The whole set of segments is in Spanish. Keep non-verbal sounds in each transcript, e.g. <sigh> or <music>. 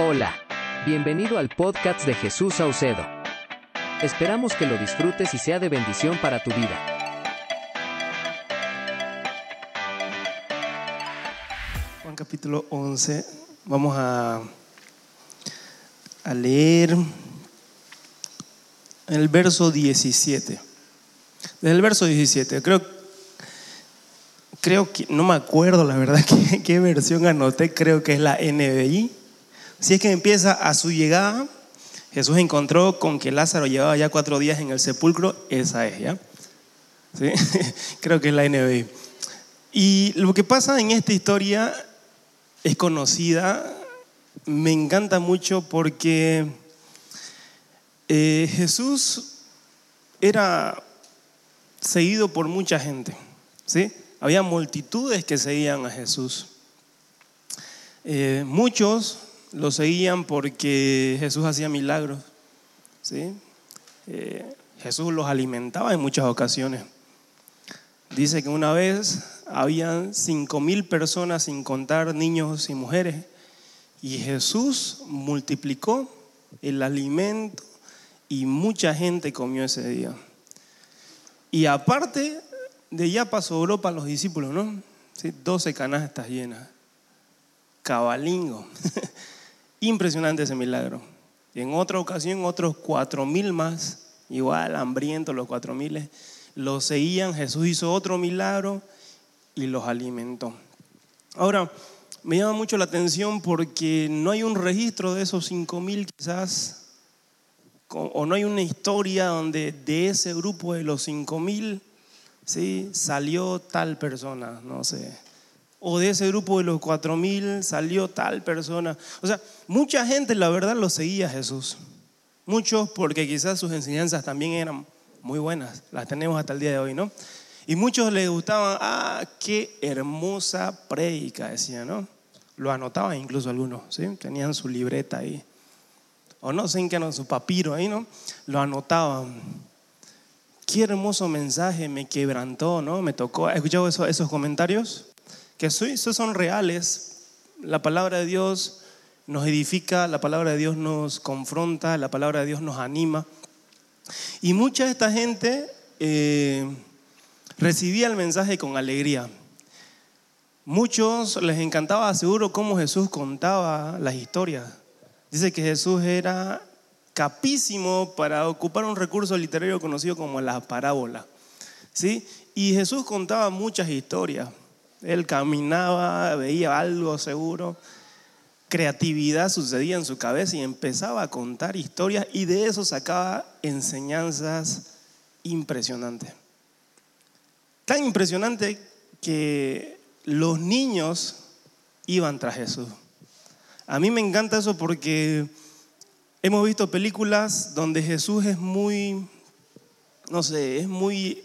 Hola, bienvenido al podcast de Jesús Saucedo. Esperamos que lo disfrutes y sea de bendición para tu vida. Juan capítulo 11, vamos a, a leer el verso 17. Desde el verso 17, creo, creo que, no me acuerdo la verdad <laughs> qué, qué versión anoté, creo que es la NBI. Si es que empieza a su llegada, Jesús encontró con que Lázaro llevaba ya cuatro días en el sepulcro, esa es, ¿ya? <laughs> Creo que es la NBI. Y lo que pasa en esta historia es conocida, me encanta mucho porque eh, Jesús era seguido por mucha gente, ¿sí? Había multitudes que seguían a Jesús. Eh, muchos lo seguían porque Jesús hacía milagros. ¿sí? Eh, Jesús los alimentaba en muchas ocasiones. Dice que una vez habían cinco mil personas sin contar niños y mujeres y Jesús multiplicó el alimento y mucha gente comió ese día. Y aparte de ya pasó Europa los discípulos, ¿no? ¿Sí? 12 canastas llenas. Cabalingo. <laughs> Impresionante ese milagro. Y en otra ocasión, otros cuatro mil más, igual hambrientos los cuatro miles, los seguían. Jesús hizo otro milagro y los alimentó. Ahora, me llama mucho la atención porque no hay un registro de esos cinco mil quizás, o no hay una historia donde de ese grupo de los cinco mil ¿sí? salió tal persona, no sé o de ese grupo de los cuatro mil salió tal persona. O sea, mucha gente la verdad lo seguía a Jesús. Muchos porque quizás sus enseñanzas también eran muy buenas, las tenemos hasta el día de hoy, ¿no? Y muchos les gustaban, ah, qué hermosa prédica, decían, ¿no? Lo anotaban incluso algunos, ¿sí? Tenían su libreta ahí. O no sé en no, su papiro ahí, ¿no? Lo anotaban. Qué hermoso mensaje, me quebrantó, ¿no? Me tocó. ¿Has escuchado esos comentarios? Que son reales. La palabra de Dios nos edifica, la palabra de Dios nos confronta, la palabra de Dios nos anima. Y mucha de esta gente eh, recibía el mensaje con alegría. Muchos les encantaba, seguro, cómo Jesús contaba las historias. Dice que Jesús era capísimo para ocupar un recurso literario conocido como la parábola. ¿sí? Y Jesús contaba muchas historias. Él caminaba, veía algo seguro, creatividad sucedía en su cabeza y empezaba a contar historias y de eso sacaba enseñanzas impresionantes. Tan impresionante que los niños iban tras Jesús. A mí me encanta eso porque hemos visto películas donde Jesús es muy, no sé, es muy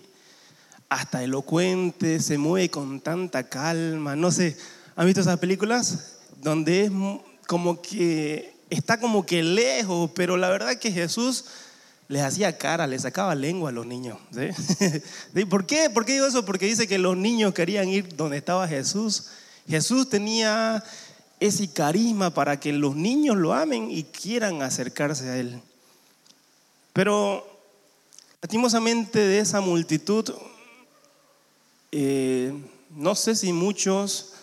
hasta elocuente, se mueve con tanta calma. No sé, ¿han visto esas películas? Donde es como que está como que lejos, pero la verdad que Jesús les hacía cara, les sacaba lengua a los niños. <laughs> ¿Por qué? ¿Por qué digo eso? Porque dice que los niños querían ir donde estaba Jesús. Jesús tenía ese carisma para que los niños lo amen y quieran acercarse a Él. Pero lastimosamente de esa multitud eh, no sé si muchos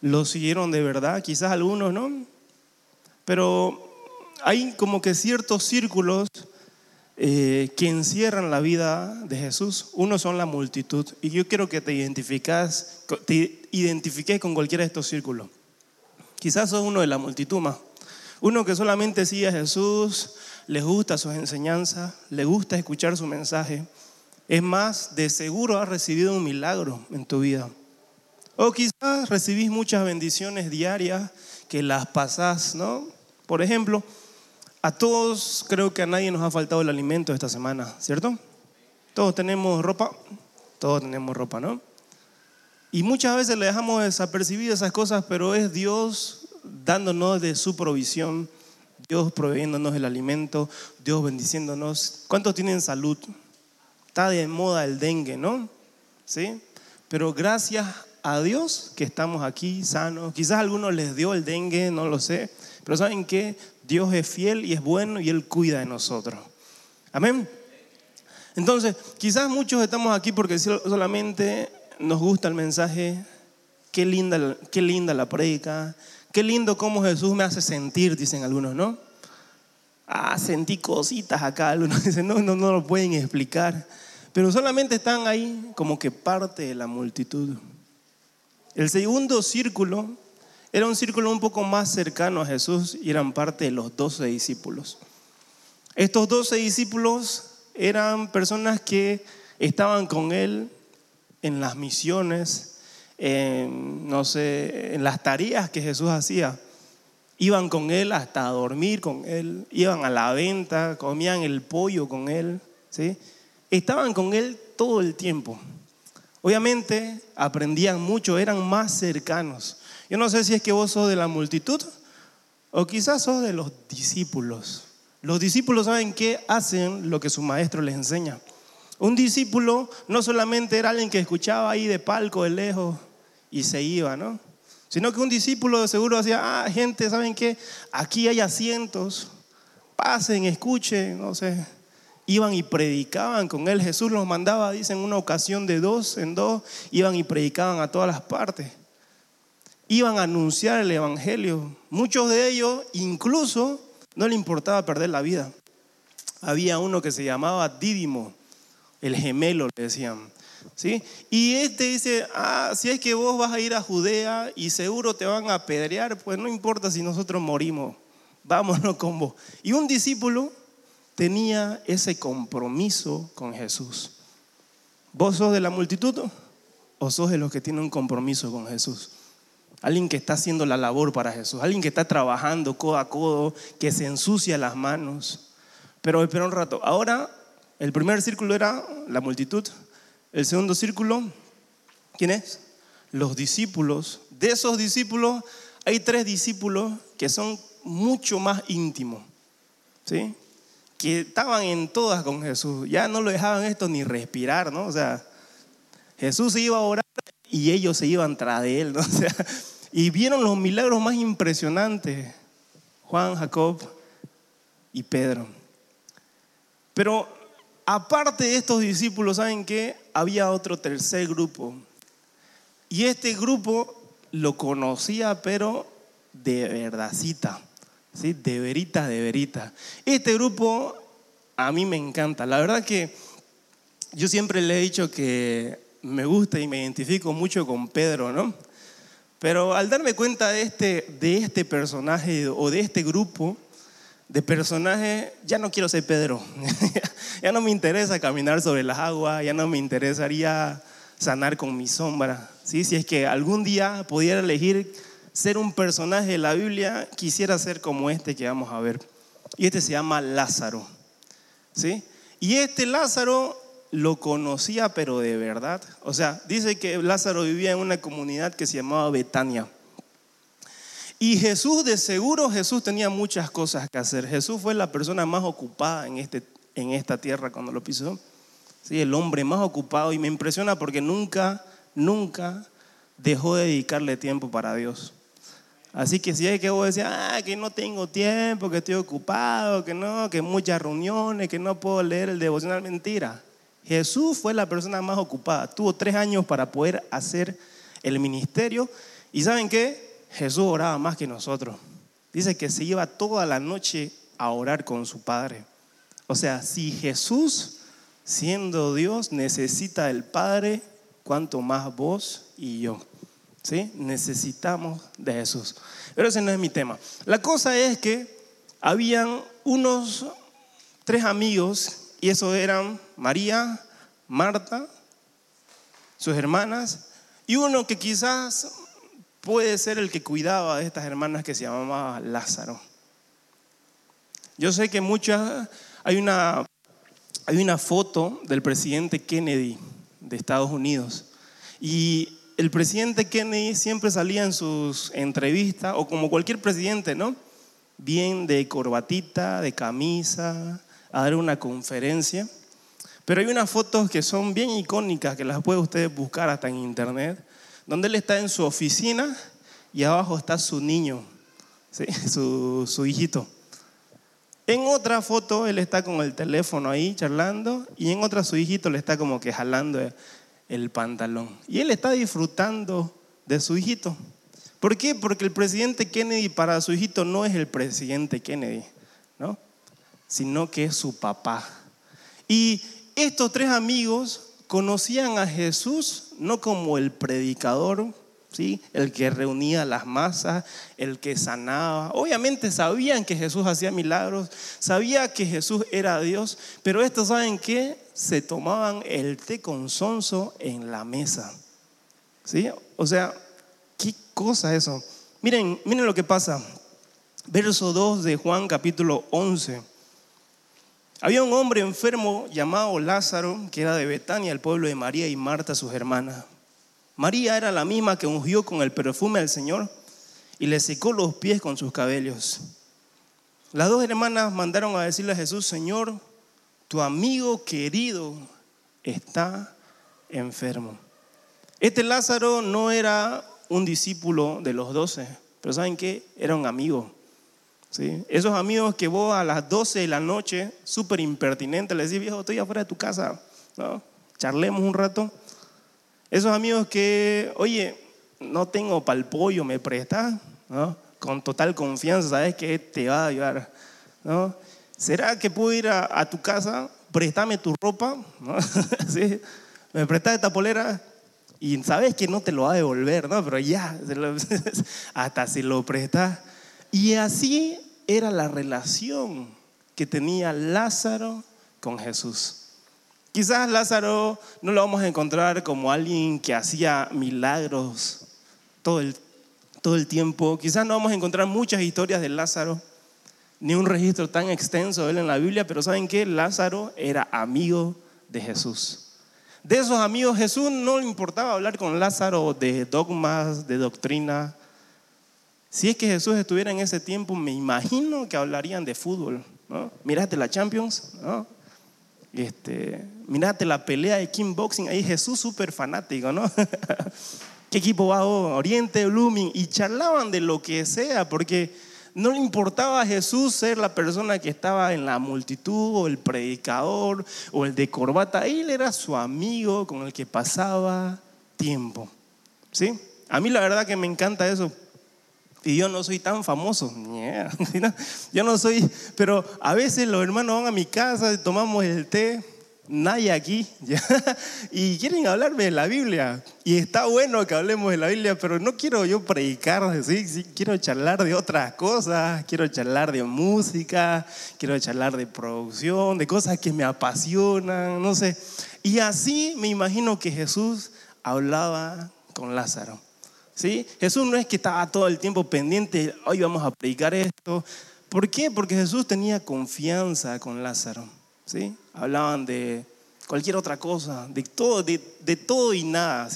lo siguieron de verdad, quizás algunos no, pero hay como que ciertos círculos eh, que encierran la vida de Jesús. Uno son la multitud y yo quiero que te identificas, te identifiques con cualquiera de estos círculos. Quizás sos uno de la multitud más. Uno que solamente sigue a Jesús, le gusta sus enseñanzas, le gusta escuchar su mensaje, es más, de seguro has recibido un milagro en tu vida. O quizás recibís muchas bendiciones diarias que las pasás, ¿no? Por ejemplo, a todos, creo que a nadie nos ha faltado el alimento esta semana, ¿cierto? Todos tenemos ropa, todos tenemos ropa, ¿no? Y muchas veces le dejamos desapercibidas esas cosas, pero es Dios dándonos de su provisión, Dios proveyéndonos el alimento, Dios bendiciéndonos. ¿Cuántos tienen salud? Está de moda el dengue, ¿no? ¿Sí? Pero gracias a Dios que estamos aquí sanos. Quizás algunos les dio el dengue, no lo sé, Pero ¿saben qué? Dios es fiel y es bueno y Él cuida de nosotros. Amén. Entonces, quizás muchos estamos aquí porque solamente nos gusta el mensaje, qué linda, qué linda la predica, qué lindo cómo Jesús me hace sentir, dicen algunos, ¿no? Ah, sentí cositas acá, algunos <laughs> dicen, no, no, no lo pueden explicar, pero solamente están ahí como que parte de la multitud. El segundo círculo era un círculo un poco más cercano a Jesús y eran parte de los doce discípulos. Estos doce discípulos eran personas que estaban con él en las misiones, en, no sé, en las tareas que Jesús hacía. Iban con él hasta dormir con él, iban a la venta, comían el pollo con él, ¿sí? Estaban con él todo el tiempo. Obviamente aprendían mucho, eran más cercanos. Yo no sé si es que vos sos de la multitud o quizás sos de los discípulos. Los discípulos saben que hacen lo que su maestro les enseña. Un discípulo no solamente era alguien que escuchaba ahí de palco de lejos y se iba, ¿no? Sino que un discípulo seguro decía, ah, gente, ¿saben qué? Aquí hay asientos, pasen, escuchen, no sé. Iban y predicaban con él. Jesús los mandaba, dicen, una ocasión de dos en dos, iban y predicaban a todas las partes. Iban a anunciar el Evangelio. Muchos de ellos incluso no le importaba perder la vida. Había uno que se llamaba Dídimo, el gemelo, le decían. ¿Sí? Y este dice, ah, si es que vos vas a ir a Judea y seguro te van a apedrear, pues no importa si nosotros morimos, vámonos con vos. Y un discípulo tenía ese compromiso con Jesús. ¿Vos sos de la multitud o sos de los que tienen un compromiso con Jesús? alguien que está haciendo la labor para Jesús, alguien que está trabajando codo a codo, que se ensucia las manos. Pero espera un rato, ahora el primer círculo era la multitud, el segundo círculo, ¿quién es? Los discípulos. De esos discípulos hay tres discípulos que son mucho más íntimos, ¿sí? Que estaban en todas con Jesús, ya no lo dejaban esto ni respirar, ¿no? O sea, Jesús se iba a orar y ellos se iban tras de él, ¿no? <laughs> O sea, y vieron los milagros más impresionantes, Juan, Jacob y Pedro. Pero aparte de estos discípulos, ¿saben qué? Había otro tercer grupo. Y este grupo lo conocía, pero de verdadcita, ¿sí? de verita, de verita. Este grupo a mí me encanta. La verdad que yo siempre le he dicho que me gusta y me identifico mucho con Pedro, ¿no? Pero al darme cuenta de este, de este personaje o de este grupo de personajes, ya no quiero ser Pedro. <laughs> ya no me interesa caminar sobre las aguas, ya no me interesaría sanar con mi sombra. ¿sí? Si es que algún día pudiera elegir ser un personaje de la Biblia, quisiera ser como este que vamos a ver. Y este se llama Lázaro. ¿sí? Y este Lázaro lo conocía, pero de verdad. O sea, dice que Lázaro vivía en una comunidad que se llamaba Betania. Y Jesús, de seguro, Jesús tenía muchas cosas que hacer. Jesús fue la persona más ocupada en, este, en esta tierra cuando lo pisó. Sí, el hombre más ocupado. Y me impresiona porque nunca, nunca dejó de dedicarle tiempo para Dios. Así que si hay que vos decís, ah, que no tengo tiempo, que estoy ocupado, que no, que muchas reuniones, que no puedo leer el devocional, mentira. Jesús fue la persona más ocupada. Tuvo tres años para poder hacer el ministerio. ¿Y saben qué? Jesús oraba más que nosotros. Dice que se iba toda la noche a orar con su Padre. O sea, si Jesús, siendo Dios, necesita del Padre, cuanto más vos y yo. ¿Sí? Necesitamos de Jesús. Pero ese no es mi tema. La cosa es que habían unos tres amigos y eso eran María, Marta, sus hermanas, y uno que quizás puede ser el que cuidaba de estas hermanas que se llamaba Lázaro. Yo sé que muchas, hay una, hay una foto del presidente Kennedy de Estados Unidos, y el presidente Kennedy siempre salía en sus entrevistas, o como cualquier presidente, ¿no? Bien de corbatita, de camisa, a dar una conferencia. Pero hay unas fotos que son bien icónicas, que las puede ustedes buscar hasta en internet, donde él está en su oficina y abajo está su niño, <laughs> su, su hijito. En otra foto él está con el teléfono ahí charlando y en otra su hijito le está como que jalando el pantalón. Y él está disfrutando de su hijito. ¿Por qué? Porque el presidente Kennedy para su hijito no es el presidente Kennedy, ¿no? Sino que es su papá. Y estos tres amigos conocían a Jesús no como el predicador, ¿sí? el que reunía las masas, el que sanaba. Obviamente sabían que Jesús hacía milagros, sabía que Jesús era Dios, pero estos saben que se tomaban el té con sonso en la mesa. ¿Sí? O sea, ¿qué cosa eso? Miren, miren lo que pasa. Verso 2 de Juan capítulo 11. Había un hombre enfermo llamado Lázaro, que era de Betania, el pueblo de María y Marta, sus hermanas. María era la misma que ungió con el perfume al Señor y le secó los pies con sus cabellos. Las dos hermanas mandaron a decirle a Jesús, Señor, tu amigo querido está enfermo. Este Lázaro no era un discípulo de los doce, pero ¿saben qué? Era un amigo. Esos amigos que vos a las 12 de la noche, súper impertinente, le decís, viejo, estoy afuera de tu casa, ¿no? charlemos un rato. Esos amigos que, oye, no tengo para el pollo, me prestas, ¿no? con total confianza, sabes que te va a ayudar. ¿no? ¿Será que puedo ir a, tu casa? Préstame tu ropa, ¿no? <laughs> Me prestas esta polera y sabes que no te lo va a devolver, ¿no? pero ya, <laughs> hasta si lo prestas. Y así era la relación que tenía Lázaro con Jesús. Quizás Lázaro no lo vamos a encontrar como alguien que hacía milagros todo el, todo el tiempo. Quizás no vamos a encontrar muchas historias de Lázaro, ni un registro tan extenso de él en la Biblia, pero ¿saben qué? Lázaro era amigo de Jesús. De esos amigos, Jesús no le importaba hablar con Lázaro de dogmas, de doctrina, si es que Jesús estuviera en ese tiempo, me imagino que hablarían de fútbol. ¿no? Mirate la Champions, ¿no? Este, mirate la pelea de kickboxing, ahí Jesús súper fanático, ¿no? <laughs> ¿Qué equipo va? Oriente, Blooming, y charlaban de lo que sea, porque no le importaba a Jesús ser la persona que estaba en la multitud, o el predicador, o el de corbata, él era su amigo con el que pasaba tiempo, ¿sí? A mí la verdad que me encanta eso, y yo no soy tan famoso. <laughs> Yo no soy, pero a veces los hermanos van a mi casa, tomamos el té, nadie aquí, <laughs> y quieren hablarme de la Biblia. Y está bueno que hablemos de la Biblia, pero no quiero yo predicar, ¿sí? quiero charlar de otras cosas, quiero charlar de música, quiero charlar de producción, de cosas que me apasionan, no sé. Y así me imagino que Jesús hablaba con Lázaro. ¿sí? Jesús no es que estaba todo el tiempo pendiente, hoy vamos a predicar esto. ¿Por qué? Porque Jesús tenía confianza con Lázaro. Hablaban de cualquier otra cosa, de todo, de, todo y nada.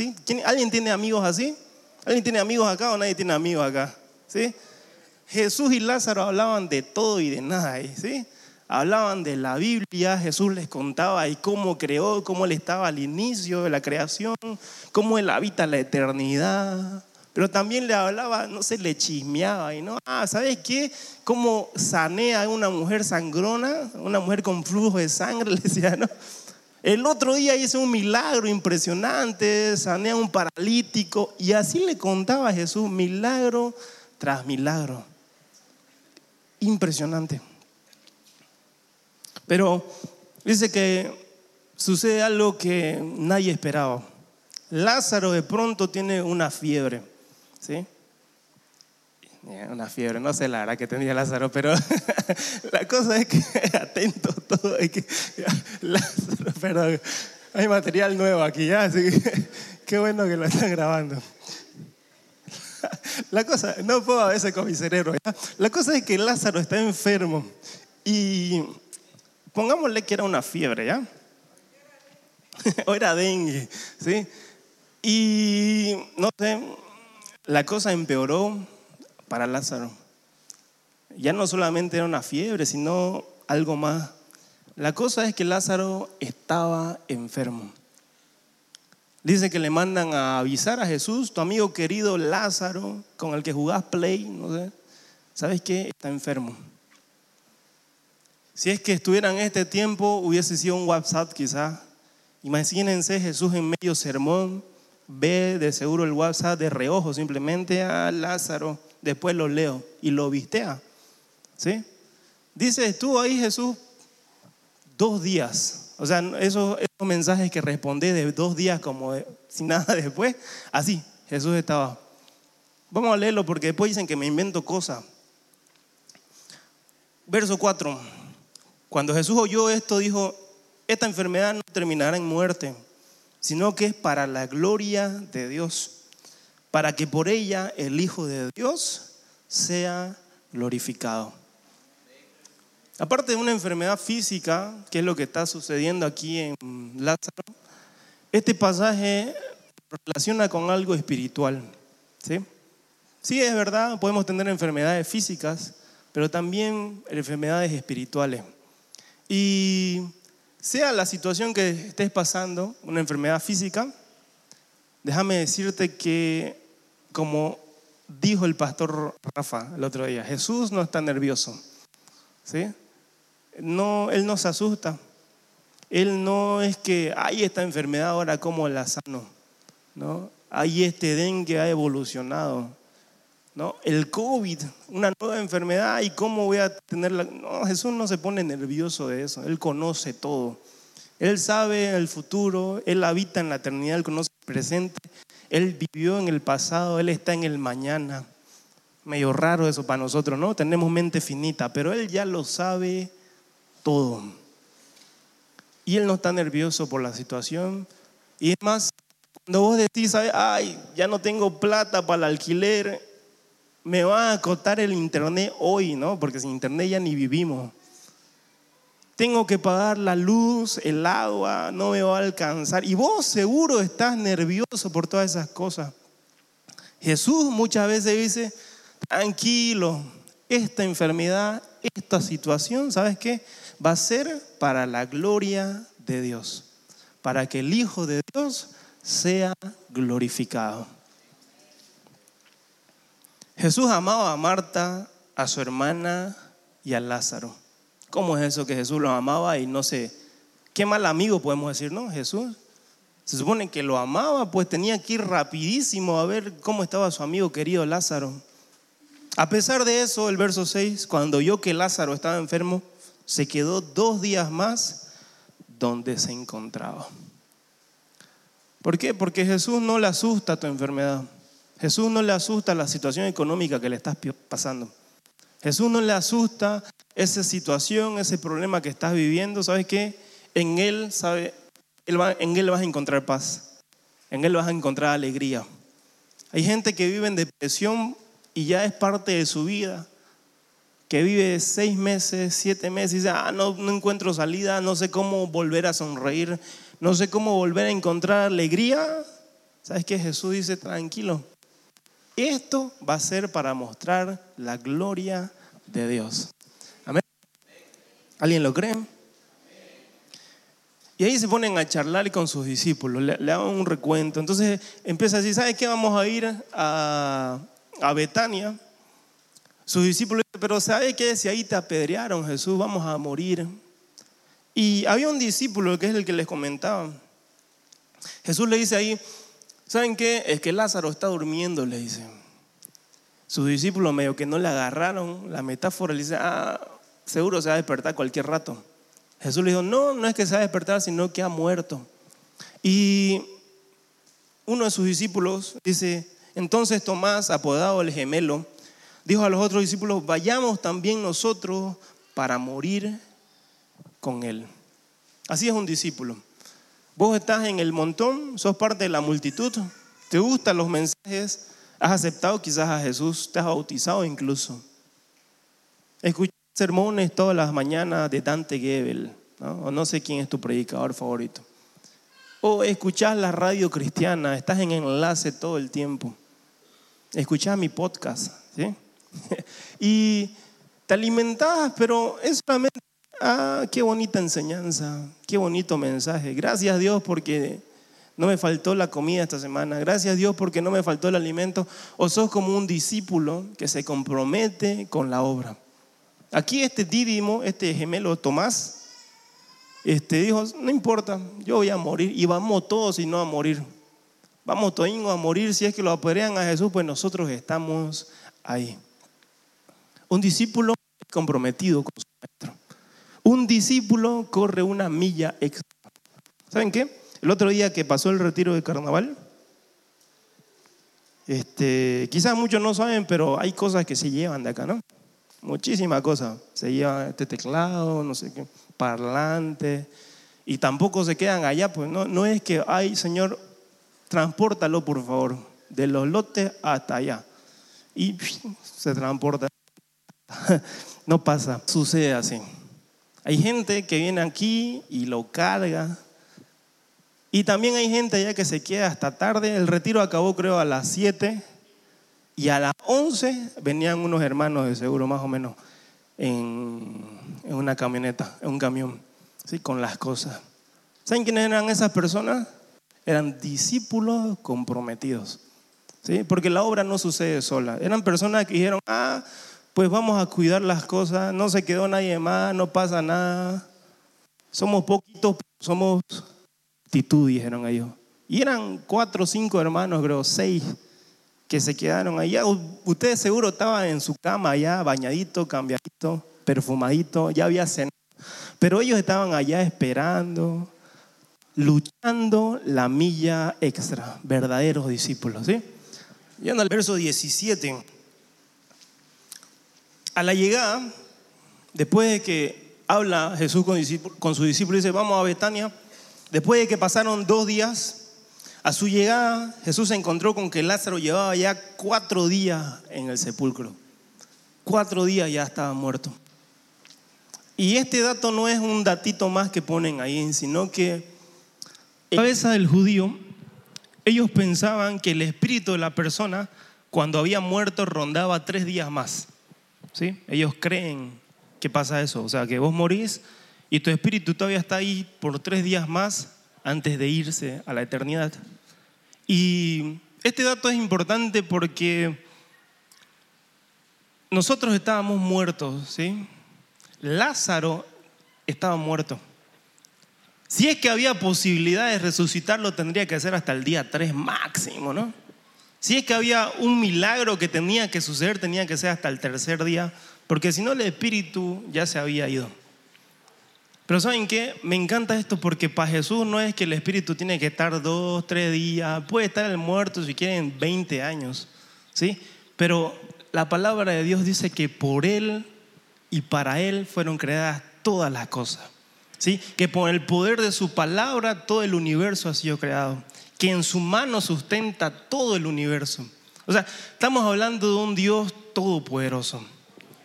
¿Alguien tiene amigos así? ¿Alguien tiene amigos acá o nadie tiene amigos acá? Jesús y Lázaro hablaban de todo y de nada. ¿sí? Hablaban de la Biblia, Jesús les contaba y cómo creó, cómo él estaba al inicio de la creación, cómo él habita la eternidad, pero también le hablaba, no sé, le chismeaba y no, ah, ¿sabes qué? ¿Cómo sanea a una mujer sangrona, una mujer con flujo de sangre? <laughs> Le decía, ¿no? El otro día hice un milagro impresionante, sané a un paralítico y así le contaba a Jesús milagro tras milagro. Impresionante. Pero dice que sucede algo que nadie esperaba. Lázaro de pronto tiene una fiebre. ¿Sí? Una fiebre, no sé la verdad que tenía Lázaro, pero <laughs> la cosa es que, <laughs> atento todo, que, Lázaro, perdón, hay material nuevo aquí, ¿ya? <laughs> Qué bueno que lo están grabando. La cosa, no puedo a veces con mi cerebro, La cosa es que Lázaro está enfermo y pongámosle que era una fiebre, ¿ya? o era dengue, ¿sí? Y no sé, la cosa empeoró para Lázaro. Ya no solamente era una fiebre, sino algo más. La cosa es que Lázaro estaba enfermo. Dice que le mandan a avisar a Jesús, tu amigo querido Lázaro, con el que jugás play, no sé, ¿sabes qué? Está enfermo. Si es que estuviera en este tiempo, hubiese sido un WhatsApp quizá. Imagínense Jesús en medio sermón, ve de seguro el WhatsApp de reojo simplemente a Lázaro, después lo leo y lo vistea. ¿Sí? Dice, estuvo ahí Jesús dos días. O sea, esos, esos mensajes que responde de dos días como sin nada después, así, Jesús estaba. Vamos a leerlo porque después dicen que me invento cosas. Verso 4. Cuando Jesús oyó esto, dijo, esta enfermedad no terminará en muerte, sino que es para la gloria de Dios, para que por ella el Hijo de Dios sea glorificado. Aparte de una enfermedad física, que es lo que está sucediendo aquí en Lázaro, este pasaje relaciona con algo espiritual. ¿sí? sí, es verdad, podemos tener enfermedades físicas, pero también enfermedades espirituales. Y sea la situación que estés pasando, una enfermedad física, déjame decirte que, como dijo el pastor Rafa el otro día, Jesús no está nervioso. ¿sí? No, él no se asusta. Él no es que hay esta enfermedad ahora, ¿cómo la sano? ¿No? Hay este dengue ha evolucionado. ¿No? El COVID, una nueva enfermedad, ¿y cómo voy a tenerla? No, Jesús no se pone nervioso de eso, Él conoce todo. Él sabe el futuro, Él habita en la eternidad, Él conoce el presente, Él vivió en el pasado, Él está en el mañana. Medio raro eso para nosotros, ¿no? Tenemos mente finita, pero Él ya lo sabe todo. Y Él no está nervioso por la situación. Y es más, cuando vos decís, ay, ya no tengo plata para el alquiler, me va a cortar el internet hoy, ¿no? Porque sin internet ya ni vivimos. Tengo que pagar la luz, el agua, no me va a alcanzar. Y vos seguro estás nervioso por todas esas cosas. Jesús muchas veces dice, tranquilo, esta enfermedad, esta situación, ¿sabes qué? Va a ser para la gloria de Dios, para que el Hijo de Dios sea glorificado. Jesús amaba a Marta, a su hermana y a Lázaro. ¿Cómo es eso que Jesús los amaba y no sé, qué mal amigo podemos decir, no? Jesús se supone que lo amaba, pues tenía que ir rapidísimo a ver cómo estaba su amigo querido Lázaro. A pesar de eso, el verso 6, cuando oyó que Lázaro estaba enfermo, se quedó dos días más donde se encontraba. ¿Por qué? Porque Jesús no le asusta tu enfermedad. Jesús no le asusta la situación económica que le estás pasando. Jesús no le asusta esa situación, ese problema que estás viviendo. ¿Sabes qué? En Él, sabe, en Él vas a encontrar paz. En Él vas a encontrar alegría. Hay gente que vive en depresión y ya es parte de su vida, que vive seis meses, siete meses y dice, ah, no, no encuentro salida, no sé cómo volver a sonreír, no sé cómo volver a encontrar alegría. ¿Sabes qué? Jesús dice, tranquilo, esto va a ser para mostrar la gloria de Dios. Amén. ¿Alguien lo cree? Y ahí se ponen a charlar con sus discípulos, le, le un recuento. Entonces empieza a decir, ¿sabes qué? Vamos a ir a, a Betania. Sus discípulos dicen, pero ¿sabe qué? Si ahí te apedrearon, Jesús, vamos a morir. Y había un discípulo que es el que les comentaba. Jesús le dice ahí, ¿saben qué? Es que Lázaro está durmiendo, le dice. Sus discípulos medio que no le agarraron la metáfora, le dice, ah, seguro se va a despertar cualquier rato. Jesús le dijo, no, no es que se va a despertar, sino que ha muerto. Y uno de sus discípulos dice, entonces Tomás, apodado el gemelo, dijo a los otros discípulos, vayamos también nosotros para morir con él. Así es un discípulo. Vos estás en el montón, sos parte de la multitud, te gustan los mensajes, has aceptado quizás a Jesús, te has bautizado incluso. Escuchas sermones todas las mañanas de Dante Gebel, o no sé quién es tu predicador favorito. O escuchas la radio cristiana, estás en enlace todo el tiempo. Escuchas mi podcast, ¿sí? <laughs> y te alimentas, pero es solamente Ah, qué bonita enseñanza, qué bonito mensaje. Gracias Dios porque no me faltó la comida esta semana, gracias Dios porque no me faltó el alimento, o sos como un discípulo que se compromete con la obra. Aquí este dídimo, este gemelo Tomás, este, dijo, no importa, yo voy a morir y vamos todos y no a morir. Vamos todos a morir, si es que lo apedrean a Jesús, pues nosotros estamos ahí. Un discípulo comprometido con su maestro. Un discípulo corre una milla extra. ¿Saben qué? El otro día que pasó el retiro de carnaval, este, quizás muchos no saben, pero hay cosas que se llevan de acá, ¿no? Muchísimas cosas. Se lleva este teclado, no sé qué, parlante, y tampoco se quedan allá, pues no, no es que, ay, Señor, transportalo por favor, de los lotes hasta allá. Y <laughs> se transporta. <laughs> No pasa, sucede así. Hay gente que viene aquí y lo carga. Y también hay gente allá que se queda hasta tarde. El retiro acabó creo a las 7 y a las 11 venían unos hermanos de seguro más o menos en, una camioneta, en un camión, ¿sí? con las cosas. ¿Saben quiénes eran esas personas? Eran discípulos comprometidos. ¿sí? Porque la obra no sucede sola. Eran personas que dijeron, ah, pues vamos a cuidar las cosas, no se quedó nadie más, no pasa nada. Somos poquitos, somos actitud, dijeron ellos. Y eran cuatro o cinco hermanos, creo, seis, que se quedaron allá. Ustedes seguro estaban en su cama allá, bañadito, cambiadito, perfumadito, ya había cenado. Pero ellos estaban allá esperando, luchando la milla extra, verdaderos discípulos. ¿sí? Yendo al verso 17. A la llegada, después de que habla Jesús con, con sus discípulos, dice, vamos a Betania. Después de que pasaron dos días, a su llegada Jesús se encontró con que Lázaro llevaba ya cuatro días en el sepulcro. Cuatro días ya estaba muerto. Y este dato no es un datito más que ponen ahí, sino que en la cabeza del judío, ellos pensaban que el espíritu de la persona, cuando había muerto, rondaba tres días más. ¿Sí? Ellos creen que pasa eso, o sea, que vos morís y tu espíritu todavía está ahí por tres días más antes de irse a la eternidad. Y este dato es importante porque nosotros estábamos muertos, ¿sí? Lázaro estaba muerto. Si es que había posibilidad de resucitarlo, tendría que ser hasta el día 3 máximo, ¿no? Si es que había un milagro que tenía que suceder, tenía que ser hasta el tercer día, porque si no el espíritu ya se había ido. Pero ¿saben qué? Me encanta esto porque para Jesús no es que el espíritu tiene que estar dos, tres días, puede estar el muerto si quieren 20 años, ¿sí? Pero la palabra de Dios dice que por Él y para Él fueron creadas todas las cosas. ¿Sí? Que por el poder de su palabra todo el universo ha sido creado. Que en su mano sustenta todo el universo. O sea, estamos hablando de un Dios todopoderoso.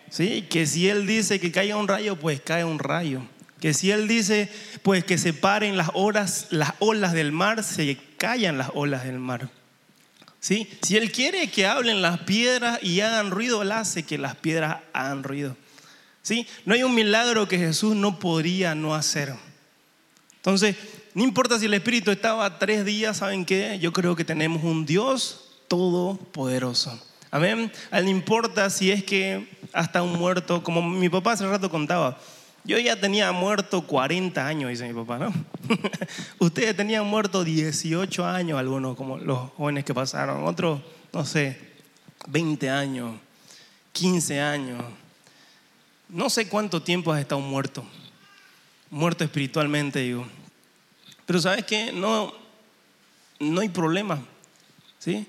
¿Sí? Que si Él dice que caiga un rayo, pues cae un rayo. Que si Él dice, pues que se paren las, horas, las olas del mar, se callan las olas del mar. ¿Sí? Si Él quiere que hablen las piedras y hagan ruido, Él hace que las piedras hagan ruido. ¿Sí? No hay un milagro que Jesús no podría no hacer. Entonces, no importa si el Espíritu estaba tres días, ¿saben qué? Yo creo que tenemos un Dios todopoderoso. Amén. No importa si es que hasta un muerto, como mi papá hace rato contaba, yo ya tenía muerto 40 años, dice mi papá, ¿no? <laughs> Ustedes tenían muerto 18 años, algunos, como los jóvenes que pasaron, otros, no sé, 20 años, 15 años. No sé cuánto tiempo has estado muerto, muerto espiritualmente, digo. Pero sabes qué, no, no hay problema, ¿sí?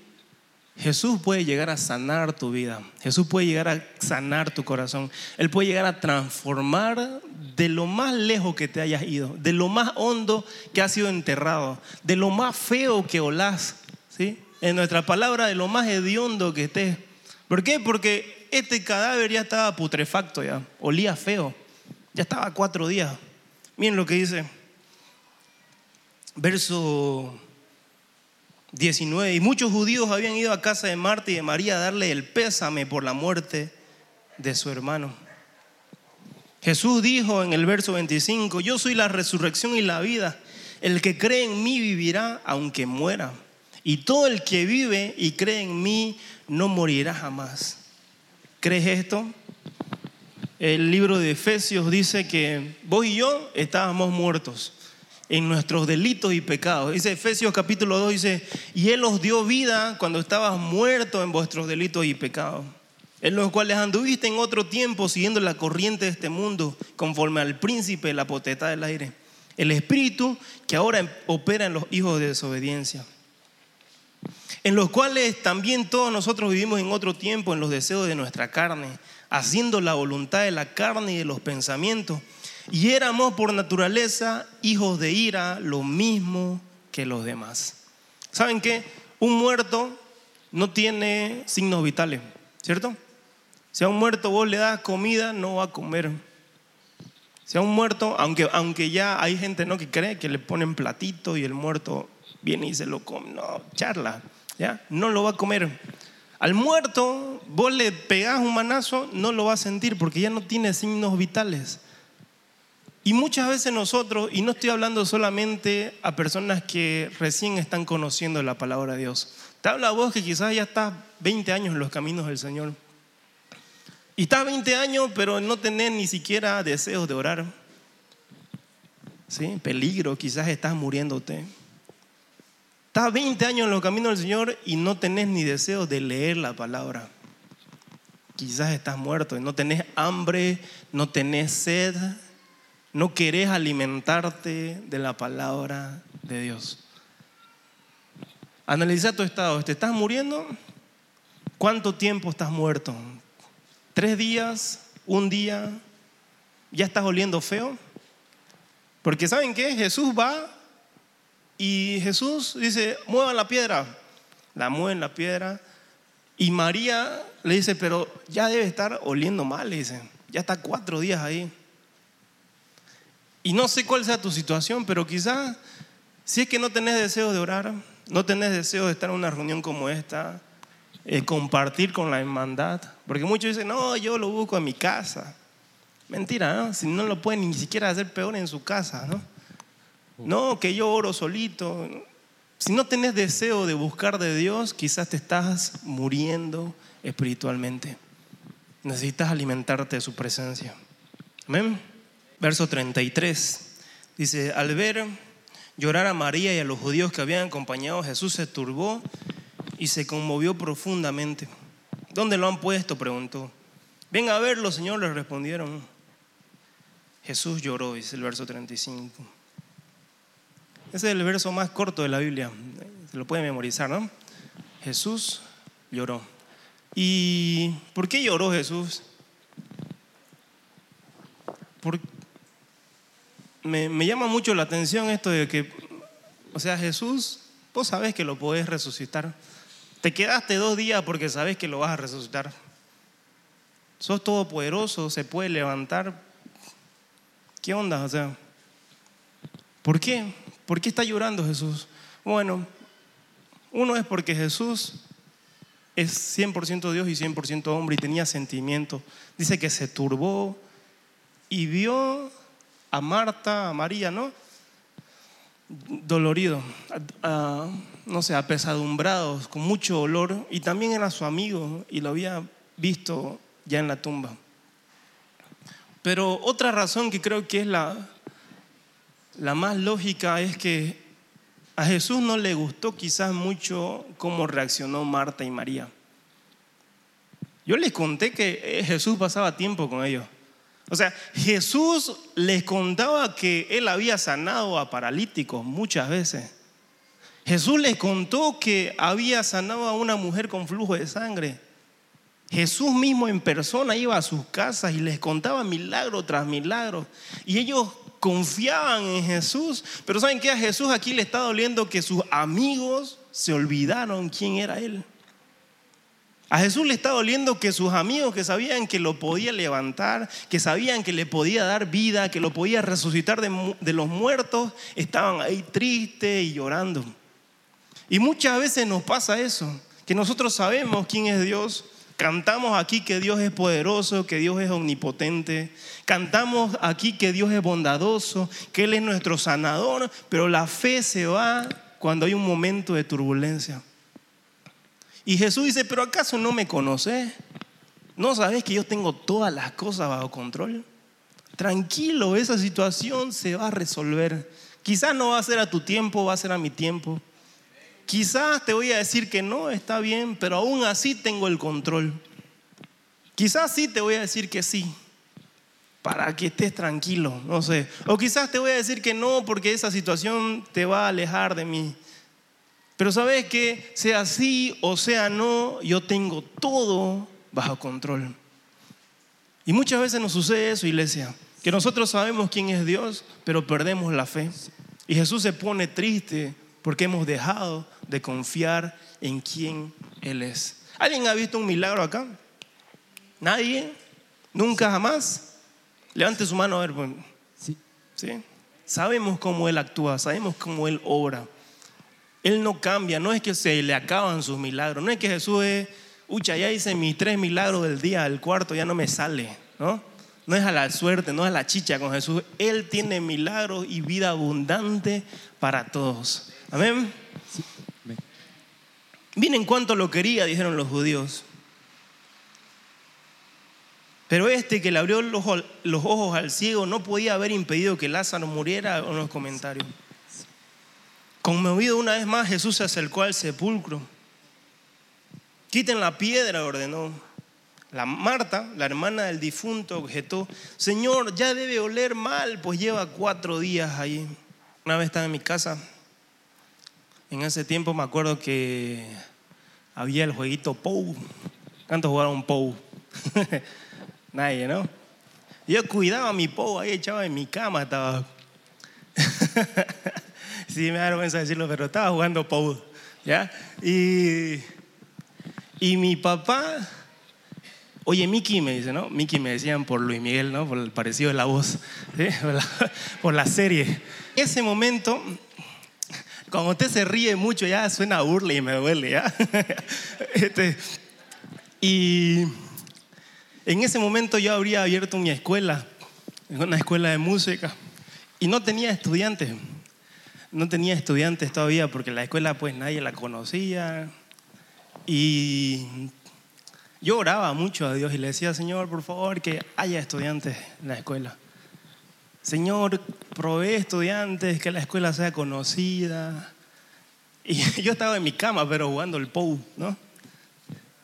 Jesús puede llegar a sanar tu vida. Jesús puede llegar a sanar tu corazón. Él puede llegar a transformar de lo más lejos que te hayas ido, de lo más hondo que has sido enterrado, de lo más feo que olás, ¿sí? En nuestra palabra, de lo más hediondo que estés. ¿Por qué? Porque este cadáver ya estaba putrefacto, ya, olía feo, ya estaba cuatro días. Miren lo que dice, verso 19, y muchos judíos habían ido a casa de Marta y de María a darle el pésame por la muerte de su hermano. Jesús dijo en el verso 25, yo soy la resurrección y la vida. el que cree en mí vivirá aunque muera. Y todo el que vive y cree en mí no morirá jamás. ¿Crees esto? El libro de Efesios dice que vos y yo estábamos muertos en nuestros delitos y pecados. Dice Efesios capítulo 2, dice, y Él os dio vida cuando estabas muertos en vuestros delitos y pecados, en los cuales anduviste en otro tiempo siguiendo la corriente de este mundo, conforme al príncipe de la potestad del aire, el espíritu que ahora opera en los hijos de desobediencia, en los cuales también todos nosotros vivimos en otro tiempo en los deseos de nuestra carne, haciendo la voluntad de la carne y de los pensamientos y éramos por naturaleza hijos de ira, lo mismo que los demás. ¿Saben qué? Un muerto no tiene signos vitales, ¿cierto? Si a un muerto vos le das comida, no va a comer. Si a un muerto, aunque, aunque ya hay gente ¿no? que cree que le ponen platito y el muerto viene y se lo come, no, charla, No lo va a comer. Al muerto, vos le pegás un manazo, no lo va a sentir porque ya no tiene signos vitales. Y muchas veces nosotros, y no estoy hablando solamente a personas que recién están conociendo la palabra de Dios, te habla a vos que quizás ya estás 20 años en los caminos del Señor. Y estás 20 años, pero no tenés ni siquiera deseos de orar. ¿Sí? Peligro, quizás estás muriéndote. Estás 20 años en los caminos del Señor y no tenés ni deseos de leer la palabra. Quizás estás muerto y no tenés hambre, no tenés sed, no querés alimentarte de la palabra de Dios. Analiza tu estado. ¿Te estás muriendo? ¿Cuánto tiempo estás muerto? ¿Tres días? ¿Un día? ¿Ya estás oliendo feo? Porque ¿saben qué? Jesús va y Jesús dice, muevan la piedra. La mueven la piedra. Y María le dice, pero ya debe estar oliendo mal, le dice. Ya está cuatro días ahí. Y no sé cuál sea tu situación, pero quizás si es que no tenés deseo de orar, no tenés deseo de estar en una reunión como esta, eh, compartir con la hermandad, porque muchos dicen, no, yo lo busco en mi casa. Mentira, ¿no? Si no lo pueden ni siquiera hacer peor en su casa, ¿no? No, que yo oro solito. Si no tenés deseo de buscar de Dios, quizás te estás muriendo espiritualmente. Necesitas alimentarte de su presencia. Amén verso 33. Dice, al ver llorar a María y a los judíos que habían acompañado, Jesús se turbó y se conmovió profundamente. ¿Dónde lo han puesto? preguntó. Ven a verlo, Señor, le respondieron. Jesús lloró, dice el verso 35. Ese es el verso más corto de la Biblia. Se lo puede memorizar, ¿no? Jesús lloró. ¿Y por qué lloró Jesús? Porque me, llama mucho la atención esto de que, o sea, Jesús, vos sabés que lo podés resucitar. Te quedaste dos días porque sabés que lo vas a resucitar. Sos todopoderoso, se puede levantar. ¿Qué onda? O sea, ¿por qué? ¿Por qué está llorando Jesús? Bueno, uno es porque Jesús es 100% Dios y 100% hombre y tenía sentimiento. Dice que se turbó y vio a Marta, a María, ¿no? Dolorido, no sé, apesadumbrados, con mucho dolor, y también era su amigo y lo había visto ya en la tumba. Pero otra razón que creo que es la, la más lógica es que a Jesús no le gustó quizás mucho cómo reaccionó Marta y María. Yo les conté que Jesús pasaba tiempo con ellos. O sea, Jesús les contaba que él había sanado a paralíticos muchas veces. Jesús les contó que había sanado a una mujer con flujo de sangre. Jesús mismo en persona iba a sus casas y les contaba milagro tras milagro. Y ellos confiaban en Jesús. Pero ¿saben qué? A Jesús aquí le está doliendo que sus amigos se olvidaron quién era Él. A Jesús le está doliendo que sus amigos que sabían que lo podía levantar, que sabían que le podía dar vida, que lo podía resucitar de, los muertos, estaban ahí tristes y llorando. Y muchas veces nos pasa eso, que nosotros sabemos quién es Dios, Cantamos aquí que Dios es poderoso, que Dios es omnipotente. Cantamos aquí que Dios es bondadoso, que Él es nuestro sanador, pero la fe se va cuando hay un momento de turbulencia. Y Jesús dice, pero ¿acaso no me conoces? ¿No sabes que yo tengo todas las cosas bajo control? Tranquilo, esa situación se va a resolver. Quizás no va a ser a tu tiempo, va a ser a mi tiempo. Quizás te voy a decir que no, está bien, pero aún así tengo el control. Quizás sí te voy a decir que sí, para que estés tranquilo, no sé. O quizás te voy a decir que no, porque esa situación te va a alejar de mí. Pero sabes que sea sí o sea no, yo tengo todo bajo control. Y muchas veces nos sucede eso, iglesia, que nosotros sabemos quién es Dios, pero perdemos la fe. Y Jesús se pone triste porque hemos dejado de confiar en quién Él es. ¿Alguien ha visto un milagro acá? ¿Nadie? ¿Nunca jamás? Levante su mano a ver. Pues. Sí. ¿Sí? Sabemos cómo Él actúa, sabemos cómo Él obra. Él no cambia, no es que se le acaban sus milagros, no es que Jesús es, ucha, ya hice mis tres milagros del día, el cuarto ya no me sale, ¿no? No es a la suerte, no es a la chicha con Jesús. Él tiene milagros y vida abundante para todos. Amén. Miren cuánto lo quería, dijeron los judíos. Pero este que le abrió los, ojos al ciego no podía haber impedido que Lázaro muriera en los comentarios. Conmovido una vez más, Jesús se acercó al sepulcro. Quiten la piedra, ordenó. La Marta, la hermana del difunto, objetó, Señor, ya debe oler mal, pues lleva cuatro días ahí. Una vez estaba en mi casa, en ese tiempo me acuerdo que había el jueguito POU. ¿Cuántos jugaron POU? <laughs> Nadie, ¿no? Yo cuidaba mi POU ahí echaba en mi cama, estaba. <laughs> sí, me da vergüenza decirlo, pero estaba jugando POU. ¿Ya? Y, y mi papá, oye, Miki me dice, ¿no? Miki me decían por Luis Miguel, ¿no? Por el parecido de la voz, <laughs> por, la, por la serie. Ese momento cuando usted se ríe mucho ya suena burla y me duele, ¿ya? <laughs> Este, y en ese momento yo habría abierto mi escuela, una escuela de música, y no tenía estudiantes. No tenía estudiantes todavía porque la escuela pues nadie la conocía. Y yo oraba mucho a Dios y le decía, Señor, por favor, que haya estudiantes en la escuela. Señor, provee estudiantes, que la escuela sea conocida. Y <laughs> yo estaba en mi cama, pero jugando el POU, ¿no?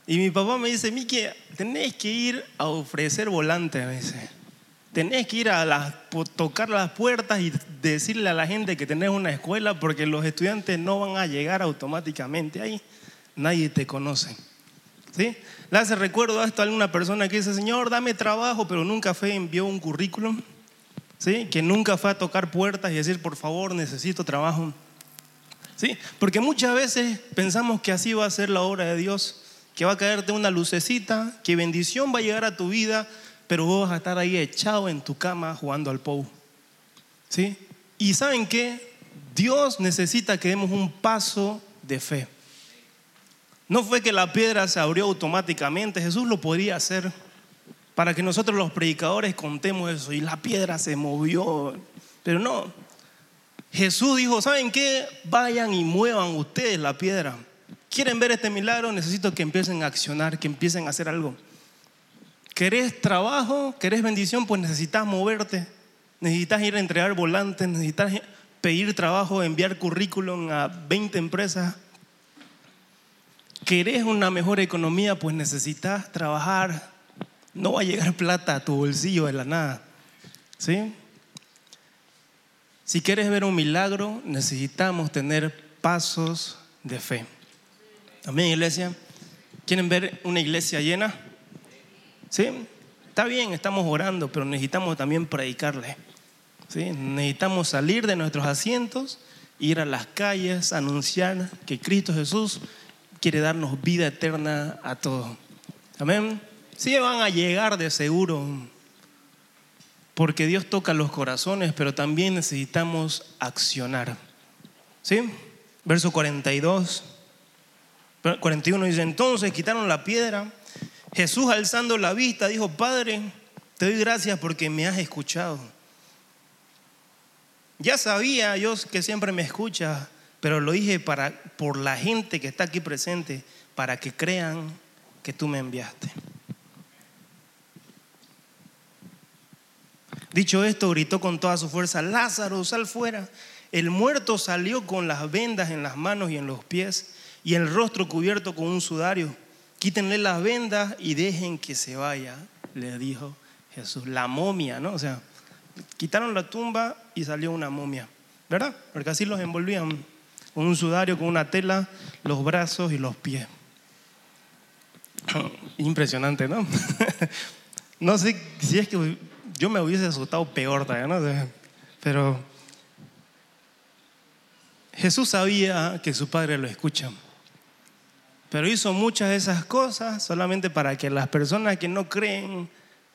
Y mi papá me dice, Miki, tenés que ir a ofrecer volantes, me dice. Tenés que ir a tocar las puertas y decirle a la gente que tenés una escuela porque los estudiantes no van a llegar automáticamente ahí. Nadie te conoce. ¿Sí? Le hace recuerdo a esto a alguna persona que dice, Señor, dame trabajo, pero nunca fue, envió un currículum. ¿Sí? Que nunca fue a tocar puertas y decir, por favor, necesito trabajo. ¿Sí? Porque muchas veces pensamos que así va a ser la obra de Dios, que va a caerte una lucecita, que bendición va a llegar a tu vida, pero vos vas a estar ahí echado en tu cama jugando al POU. ¿Sí? Y ¿saben qué? Dios necesita que demos un paso de fe. No fue que la piedra se abrió automáticamente, Jesús lo podría hacer para que nosotros los predicadores contemos eso y la piedra se movió. Pero no, Jesús dijo, ¿saben qué? Vayan y muevan ustedes la piedra. ¿Quieren ver este milagro? Necesito que empiecen a accionar, que empiecen a hacer algo. ¿Querés trabajo? ¿Querés bendición? Pues necesitas moverte. Necesitas ir a entregar volantes, necesitas pedir trabajo, enviar currículum a 20 empresas. ¿Querés una mejor economía? Pues necesitas trabajar, no va a llegar plata a tu bolsillo de la nada. ¿Sí? Si quieres ver un milagro, necesitamos tener pasos de fe. Amén, iglesia. ¿Quieren ver una iglesia llena? ¿Sí? Está bien, estamos orando, pero necesitamos también predicarle. ¿Sí? Necesitamos salir de nuestros asientos, ir a las calles, anunciar que Cristo Jesús quiere darnos vida eterna a todos. Amén. Sí van a llegar de seguro, porque Dios toca los corazones, pero también necesitamos accionar. ¿Sí? Verso 42, 41 dice, entonces quitaron la piedra Jesús alzando la vista dijo, Padre, te doy gracias porque me has escuchado. Ya sabía yo que siempre me escuchas, pero lo dije para, por la gente que está aquí presente, para que crean que tú me enviaste. Dicho esto, gritó con toda su fuerza, Lázaro, sal fuera. El muerto salió con las vendas en las manos y en los pies y el rostro cubierto con un sudario. Quítenle las vendas y dejen que se vaya, le dijo Jesús. La momia, ¿no? O sea, quitaron la tumba y salió una momia, ¿verdad? Porque así los envolvían con un sudario, con una tela, los brazos y los pies. <clears throat> Impresionante, ¿no? <laughs> no sé si es que yo me hubiese asustado peor todavía. Pero Jesús sabía que su padre lo escucha. Pero hizo muchas de esas cosas solamente para que las personas que no creen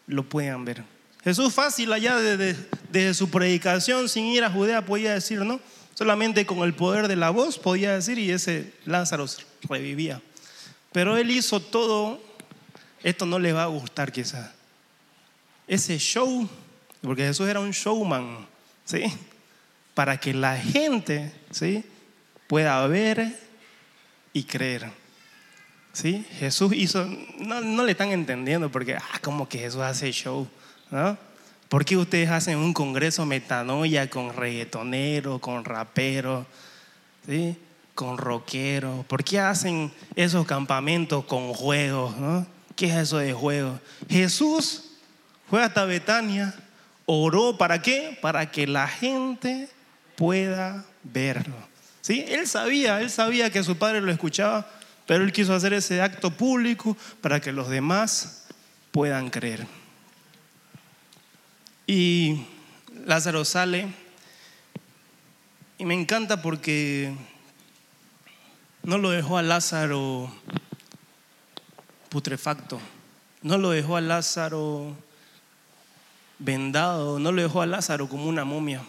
lo puedan ver. Jesús fácil allá desde, su predicación, sin ir a Judea, podía decir, ¿no? Solamente con el poder de la voz podía decir y ese Lázaro revivía. Pero él hizo todo, esto no le va a gustar quizás. Ese show, porque Jesús era un showman, ¿sí? Para que la gente, ¿sí? Pueda ver y creer. ¿Sí? Jesús hizo, no, no le están entendiendo porque, ah, como que Jesús hace show. ¿no? ¿Por qué ustedes hacen un congreso metanoia con reggaetonero, con rapero, ¿sí? con rockero? ¿Por qué hacen esos campamentos con juegos? ¿no? ¿Qué es eso de juegos? Jesús fue hasta Betania, oró para qué? Para que la gente pueda verlo. ¿Sí? Él sabía, él sabía que su padre lo escuchaba, pero él quiso hacer ese acto público para que los demás puedan creer. Y Lázaro sale y me encanta porque no lo dejó a Lázaro putrefacto, no lo dejó a Lázaro vendado, no lo dejó a Lázaro como una momia.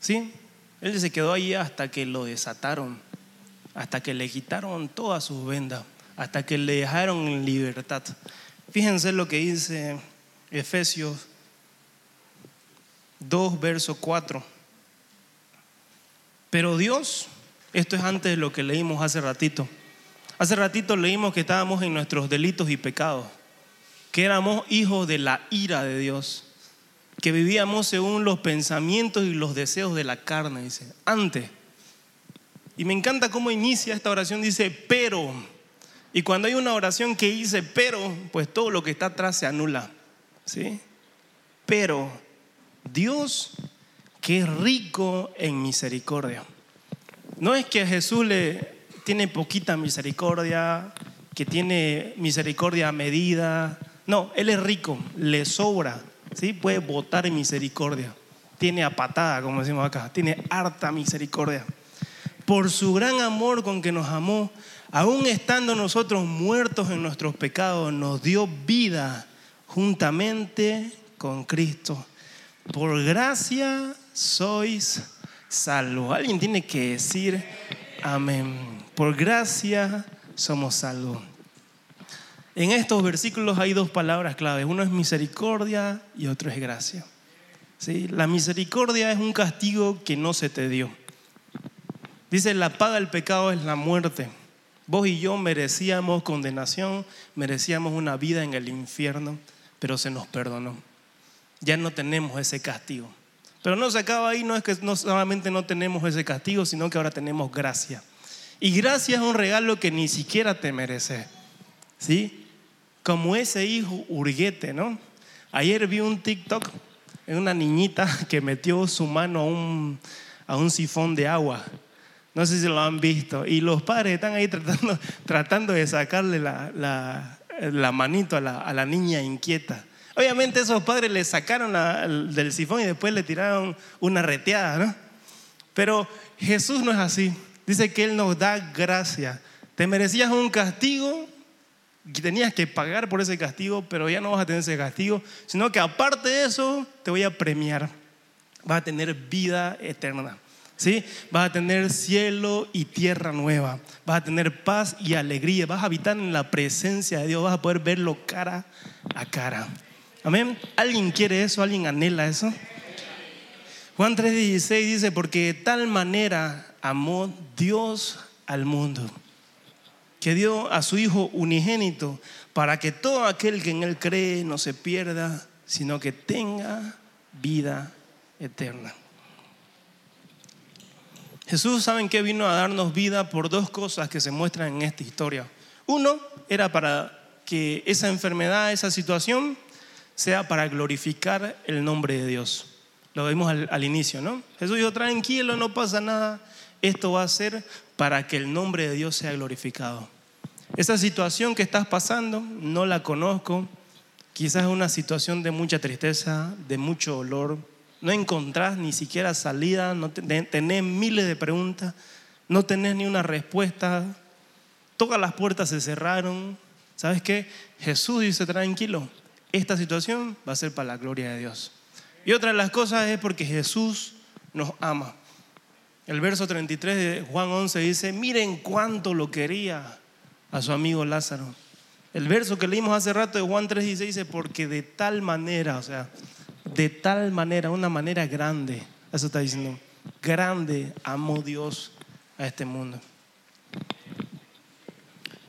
¿Sí? Él se quedó ahí hasta que lo desataron, hasta que le quitaron todas sus vendas, hasta que le dejaron en libertad. Fíjense lo que dice Efesios 2, verso 4. Pero Dios, esto es antes de lo que leímos hace ratito. Hace ratito leímos que estábamos en nuestros delitos y pecados, que éramos hijos de la ira de Dios, que vivíamos según los pensamientos y los deseos de la carne, dice, antes. Y me encanta cómo inicia esta oración, dice, pero. Y cuando hay una oración que dice, pero, pues todo lo que está atrás se anula. ¿Sí? Pero Dios que es rico en misericordia. No es que Jesús le tiene poquita misericordia, que tiene misericordia a medida. No, Él es rico, le sobra, ¿sí? puede votar en misericordia. Tiene a patada, como decimos acá, tiene harta misericordia. Por su gran amor con que nos amó, aún estando nosotros muertos en nuestros pecados, nos dio vida juntamente con Cristo por gracia sois salvos. Alguien tiene que decir amén. Por gracia somos salvos. En estos versículos hay dos palabras claves. Uno es misericordia y otro es gracia. La misericordia es un castigo que no se te dio. Dice, la paga del pecado es la muerte. Vos y yo merecíamos condenación, merecíamos una vida en el infierno, pero se nos perdonó ya no tenemos ese castigo. Pero no se acaba ahí, no es que no solamente no tenemos ese castigo, sino que ahora tenemos gracia. Y gracia es un regalo que ni siquiera te mereces. ¿Sí? Como ese hijo hurguete, ¿no? Ayer vi un TikTok en una niñita <laughs> que metió su mano a un, a un sifón de agua. No sé si lo han visto. Y los padres están ahí <laughs> tratando, tratando de sacarle la, la, manito a la, a la niña inquieta. Obviamente esos padres le sacaron del sifón y después le tiraron una reteada, ¿no? Pero Jesús no es así. Dice que Él nos da gracia. Te merecías un castigo tenías que pagar por ese castigo, pero ya no vas a tener ese castigo, sino que aparte de eso te voy a premiar. Vas a tener vida eterna. ¿Sí? Vas a tener cielo y tierra nueva. Vas a tener paz y alegría. Vas a habitar en la presencia de Dios. Vas a poder verlo cara a cara. Amén. ¿Alguien quiere eso? ¿Alguien anhela eso? Juan 3:16 dice, porque de tal manera amó Dios al mundo, que dio a su Hijo unigénito para que todo aquel que en Él cree no se pierda, sino que tenga vida eterna. Jesús, ¿saben que Vino a darnos vida por dos cosas que se muestran en esta historia. Uno era para que esa enfermedad, esa situación, sea para glorificar el nombre de Dios. Lo vimos al, inicio, ¿no? Jesús dijo, tranquilo, no pasa nada. Esto va a ser para que el nombre de Dios sea glorificado. Esa situación que estás pasando, no la conozco. Quizás es una situación de mucha tristeza, de mucho dolor, no encontrás ni siquiera salida, no tenés miles de preguntas, no tenés ni una respuesta, todas las puertas se cerraron. ¿Sabes qué? Jesús dice, tranquilo, esta situación va a ser para la gloria de Dios. Y otra de las cosas es porque Jesús nos ama. El verso 33 de Juan 11 dice, miren cuánto lo quería a su amigo Lázaro. El verso que leímos hace rato de Juan 3 dice, porque de tal manera, o sea, de tal manera, una manera grande, eso está diciendo, grande amó Dios a este mundo.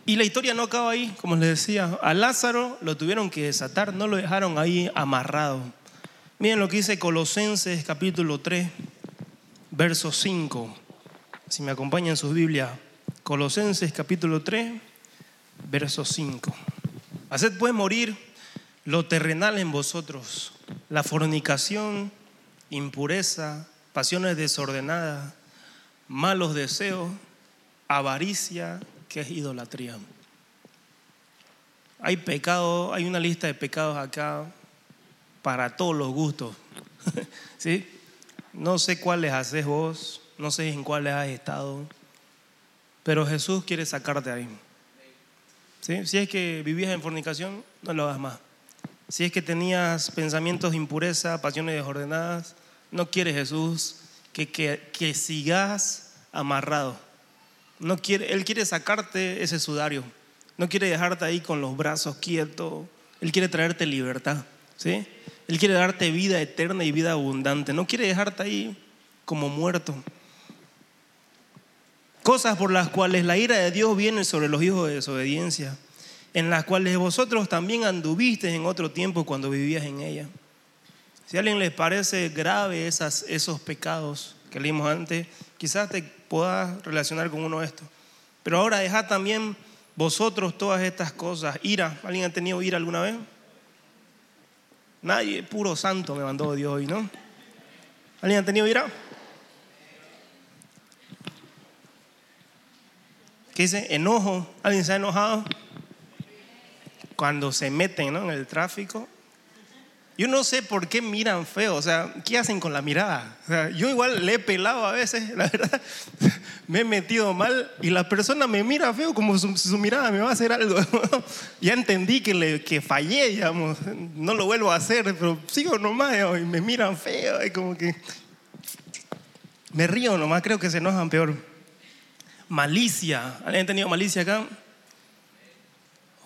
Y la historia no acaba ahí, como les decía, a Lázaro lo tuvieron que desatar, no lo dejaron ahí amarrado. Miren lo que dice Colosenses capítulo 3, verso 5. Si me acompañan sus Biblias, Colosenses capítulo 3, verso 5. Haced pues morir lo terrenal en vosotros, la fornicación, impureza, pasiones desordenadas, malos deseos, avaricia, que es idolatría. Hay pecado, hay una lista de pecados acá para todos los gustos. <laughs> ¿Sí? No sé cuáles haces vos, no sé en cuáles has estado, pero Jesús quiere sacarte ahí. Si es que vivías en fornicación, no lo hagas más. Si es que tenías pensamientos de impureza, pasiones desordenadas, no quiere Jesús que, que, sigas amarrado. No quiere, él quiere sacarte ese sudario. No quiere dejarte ahí con los brazos quietos. Él quiere traerte libertad. ¿sí? Él quiere darte vida eterna y vida abundante. No quiere dejarte ahí como muerto. Cosas por las cuales la ira de Dios viene sobre los hijos de desobediencia en las cuales vosotros también anduviste en otro tiempo cuando vivías en ella. Si a alguien les parece grave esos pecados que leímos antes, quizás te puedas relacionar con uno de estos. Pero ahora dejad también vosotros todas estas cosas. Ira, ¿alguien ha tenido ira alguna vez? Nadie, puro santo me mandó Dios hoy, ¿no? ¿Alguien ha tenido ira? ¿Qué dice? Enojo. ¿Alguien se ha enojado? cuando se meten en el tráfico. Yo no sé por qué miran feo, o sea, ¿qué hacen con la mirada? yo igual le he pelado a veces, <laughs> la verdad, me he metido mal y la persona me mira feo como si su, mirada me va a hacer algo. <laughs> ya entendí que, le, que fallé, digamos, no lo vuelvo a hacer, pero sigo nomás y me miran feo, y como que me río nomás, creo que se enojan peor. Malicia, ¿alguien ha tenido malicia acá?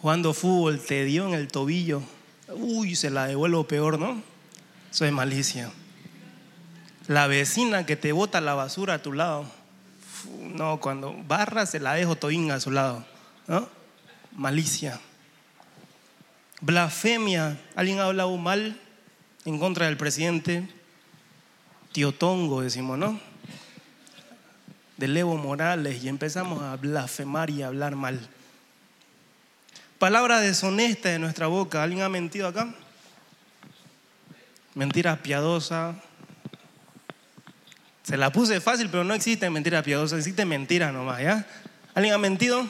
jugando fútbol, te dio en el tobillo, uy, se la devuelvo peor, ¿no? Eso es malicia. La vecina que te bota la basura a tu lado, no, cuando barra se la dejo toinga a su lado, ¿no? Malicia. Blasfemia, alguien ha hablado mal en contra del presidente, Tongo, decimos, ¿no? De Evo Morales y empezamos a blasfemar y a hablar mal. Palabra deshonesta de nuestra boca. ¿Alguien ha mentido acá? Mentira piadosa. Se la puse fácil, pero no existe mentira piadosa, existe mentira nomás, ¿ya? ¿Alguien ha mentido?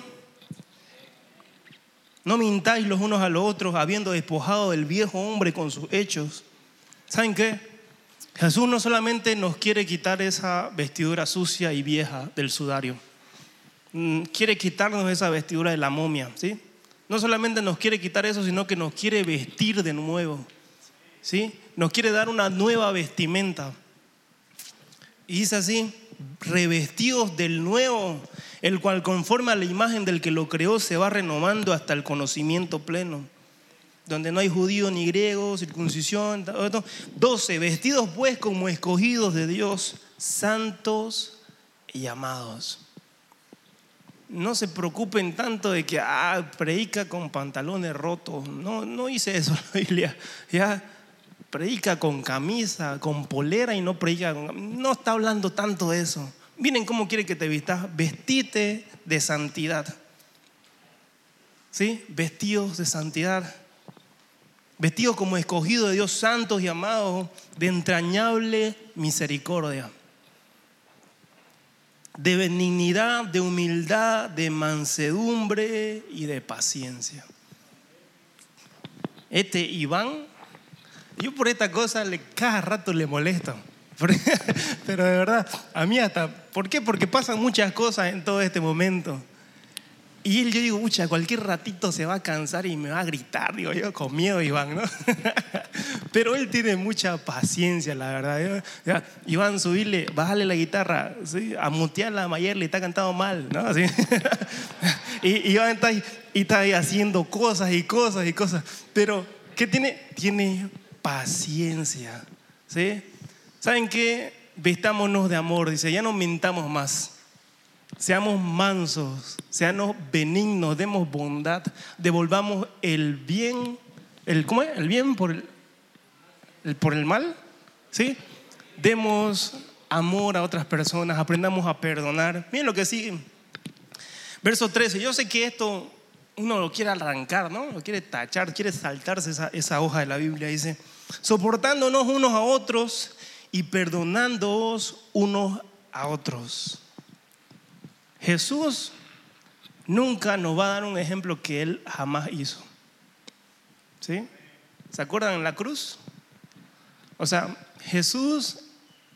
No mintáis los unos a los otros, habiendo despojado del viejo hombre con sus hechos. ¿Saben qué? Jesús no solamente nos quiere quitar esa vestidura sucia y vieja del sudario, mm, quiere quitarnos esa vestidura de la momia, ¿sí? no solamente nos quiere quitar eso, sino que nos quiere vestir de nuevo. ¿Sí? Nos quiere dar una nueva vestimenta. Y dice así, revestidos del nuevo, el cual conforme a la imagen del que lo creó se va renovando hasta el conocimiento pleno, donde no hay judío ni griego, circuncisión, 12, vestidos pues como escogidos de Dios, santos y amados. No se preocupen tanto de que, ah, predica con pantalones rotos. No, no hice eso la <laughs> Biblia. Ya, predica con camisa, con polera y no predica con... No está hablando tanto de eso. Miren cómo quiere que te vistas. Vestite de santidad. ¿Sí? Vestidos de santidad. Vestidos como escogidos de Dios, santos y amados, de entrañable misericordia. De benignidad, de humildad, de mansedumbre y de paciencia. Este Iván yo por esta cosa le, cada rato le molesto. <laughs> Pero de verdad, a mí hasta, ¿por qué? Porque pasan muchas cosas en todo este momento. Y él, yo digo, mucha, cualquier ratito se va a cansar y me va a gritar, digo yo, con miedo, Iván, ¿no? <laughs> Pero él tiene mucha paciencia, la verdad. Iván, subirle, bajarle la guitarra, ¿sí? a mutearla a Mayer, le está cantando mal, ¿no? <laughs> y, Iván está ahí, y está ahí haciendo cosas y cosas y cosas. Pero, ¿qué tiene? Tiene paciencia. ¿Sí? ¿Saben qué? Vistámonos de amor, dice, ya no mintamos más. Seamos mansos, seamos benignos, demos bondad, devolvamos el bien, el, ¿cómo es? El bien por el, por el mal, ¿sí? Demos amor a otras personas, aprendamos a perdonar. Miren lo que sigue. Verso 13, yo sé que esto uno lo quiere arrancar, ¿no? Lo quiere tachar, quiere saltarse esa, esa hoja de la Biblia. Dice, soportándonos unos a otros y perdonándoos unos a otros. Jesús nunca nos va a dar un ejemplo que él jamás hizo. ¿Sí? ¿Se acuerdan en la cruz? O sea, Jesús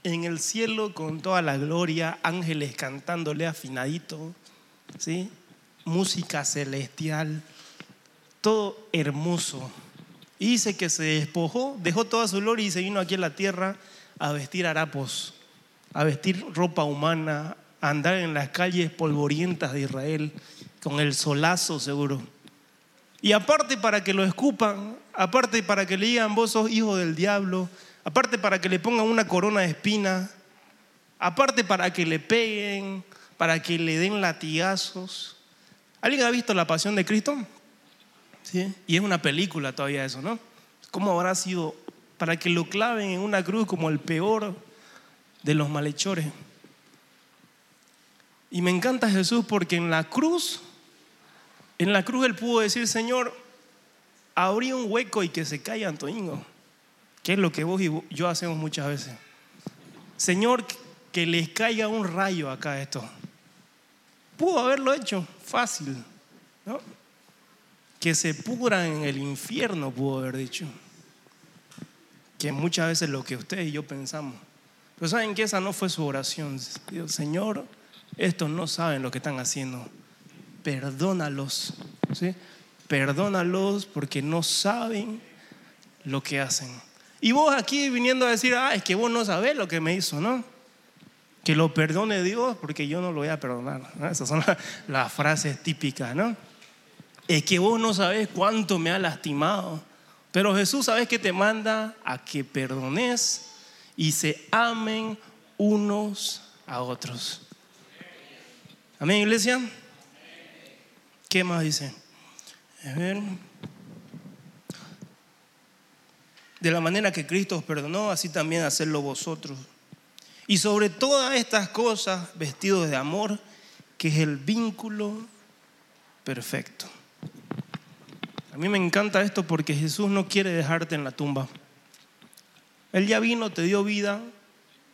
en el cielo con toda la gloria, ángeles cantándole afinadito, ¿sí? música celestial, todo hermoso. Y dice que se despojó, dejó toda su gloria y se vino aquí a la tierra a vestir harapos, a vestir ropa humana, andar en las calles polvorientas de Israel, con el solazo seguro. Y aparte para que lo escupan, aparte para que le digan vos sos hijo del diablo, aparte para que le pongan una corona de espina, aparte para que le peguen, para que le den latigazos, ¿Alguien ha visto La Pasión de Cristo? ¿Sí? Y es una película todavía eso, ¿no? ¿Cómo habrá sido para que lo claven en una cruz como el peor de los malhechores? Y me encanta Jesús porque en la cruz, en la cruz él pudo decir, Señor, abrí un hueco y que se caiga Antonio, que es lo que vos y yo hacemos muchas veces. Señor, que les caiga un rayo acá esto. Pudo haberlo hecho fácil, ¿no? Que se pudran en el infierno, pudo haber dicho. Que muchas veces lo que usted y yo pensamos. Pero saben que esa no fue su oración. Dios, Señor, estos no saben lo que están haciendo. Perdónalos. ¿sí? Perdónalos porque no saben lo que hacen. Y vos aquí viniendo a decir, ah, es que vos no sabés lo que me hizo, ¿no? Que lo perdone Dios porque yo no lo voy a perdonar. Esas son las, frases típicas, ¿no? Es que vos no sabes cuánto me ha lastimado. Pero Jesús, ¿sabes que te manda? A que perdones y se amen unos a otros. Amén, iglesia. ¿Qué más dice? De la manera que Cristo os perdonó, así también hacerlo vosotros. Y sobre todas estas cosas, vestidos de amor, que es el vínculo perfecto. A mí me encanta esto porque Jesús no quiere dejarte en la tumba. Él ya vino, te dio vida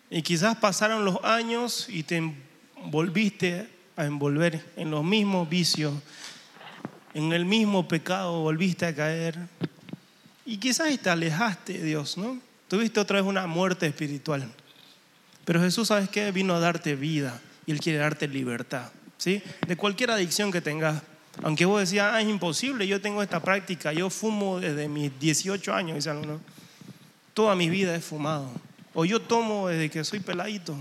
y quizás pasaron los años y te volviste a envolver en los mismos vicios, en el mismo pecado, volviste a caer. Y quizás te alejaste de Dios, ¿no? Tuviste otra vez una muerte espiritual. Pero Jesús, ¿sabes qué? Vino a darte vida y Él quiere darte libertad, ¿sí? De cualquier adicción que tengas. Aunque vos decías, ah, es imposible, yo tengo esta práctica, yo fumo desde mis 18 años, dice alguno. Toda mi vida he fumado. O yo tomo desde que soy peladito.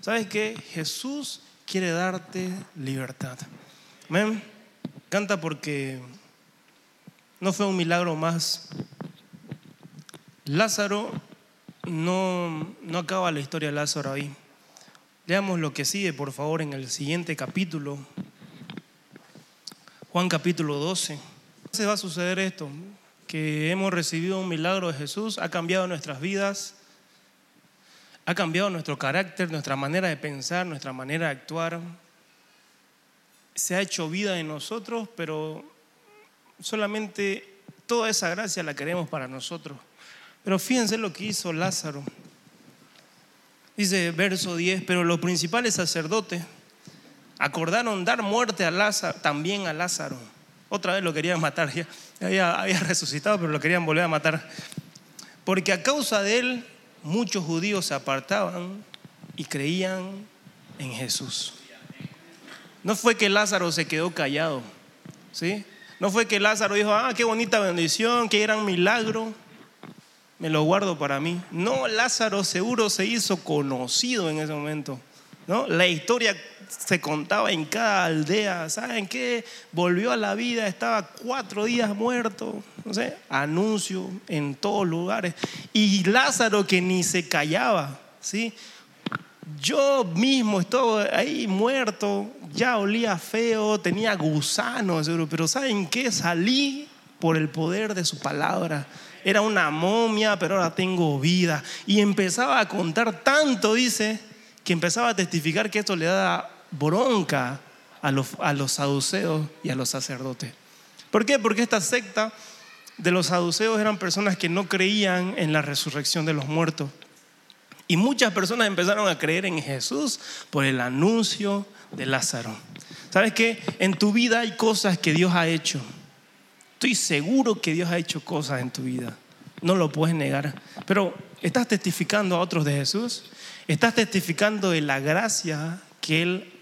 ¿Sabes qué? Jesús quiere darte libertad. Amén. Canta porque no fue un milagro más. Lázaro no, no acaba la historia de Lázaro ahí. Leamos lo que sigue, por favor, en el siguiente capítulo. Juan capítulo 12. Se va a suceder esto, que hemos recibido un milagro de Jesús, ha cambiado nuestras vidas, ha cambiado nuestro carácter, nuestra manera de pensar, nuestra manera de actuar. Se ha hecho vida en nosotros, pero solamente toda esa gracia la queremos para nosotros. Pero fíjense lo que hizo Lázaro. Dice verso 10, pero los principales sacerdotes acordaron dar muerte a Lázaro, también a Lázaro. Otra vez lo querían matar, ya había, había resucitado, pero lo querían volver a matar. Porque a causa de él muchos judíos se apartaban y creían en Jesús. No fue que Lázaro se quedó callado, ¿sí? No fue que Lázaro dijo, ah, qué bonita bendición, qué gran milagro, me lo guardo para mí. No, Lázaro seguro se hizo conocido en ese momento. ¿No? La historia se contaba en cada aldea. ¿Saben qué? Volvió a la vida, estaba cuatro días muerto. No sé, anuncio en todos lugares. Y Lázaro que ni se callaba. ¿sí? Yo mismo estaba ahí muerto, ya olía feo, tenía gusanos, pero ¿saben qué? Salí por el poder de su palabra. Era una momia, pero ahora tengo vida. Y empezaba a contar tanto, dice, que empezaba a testificar que esto le daba bronca a los, a los saduceos y a los sacerdotes. ¿Por qué? Porque esta secta de los saduceos eran personas que no creían en la resurrección de los muertos. Y muchas personas empezaron a creer en Jesús por el anuncio de Lázaro. ¿Sabes qué? En tu vida hay cosas que Dios ha hecho. Estoy seguro que Dios ha hecho cosas en tu vida. No lo puedes negar. Pero ¿estás testificando a otros de Jesús? ¿Estás testificando de la gracia que Él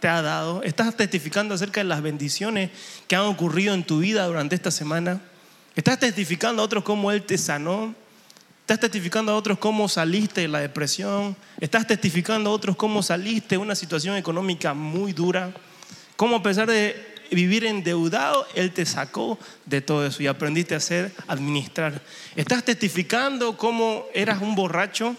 te ha dado? ¿Estás testificando acerca de las bendiciones que han ocurrido en tu vida durante esta semana? ¿Estás testificando a otros cómo Él te sanó? ¿Estás testificando a otros cómo saliste de la depresión? ¿Estás testificando a otros cómo saliste de una situación económica muy dura? ¿Cómo a pesar de vivir endeudado, Él te sacó de todo eso y aprendiste a hacer, administrar? ¿Estás testificando cómo eras un borracho?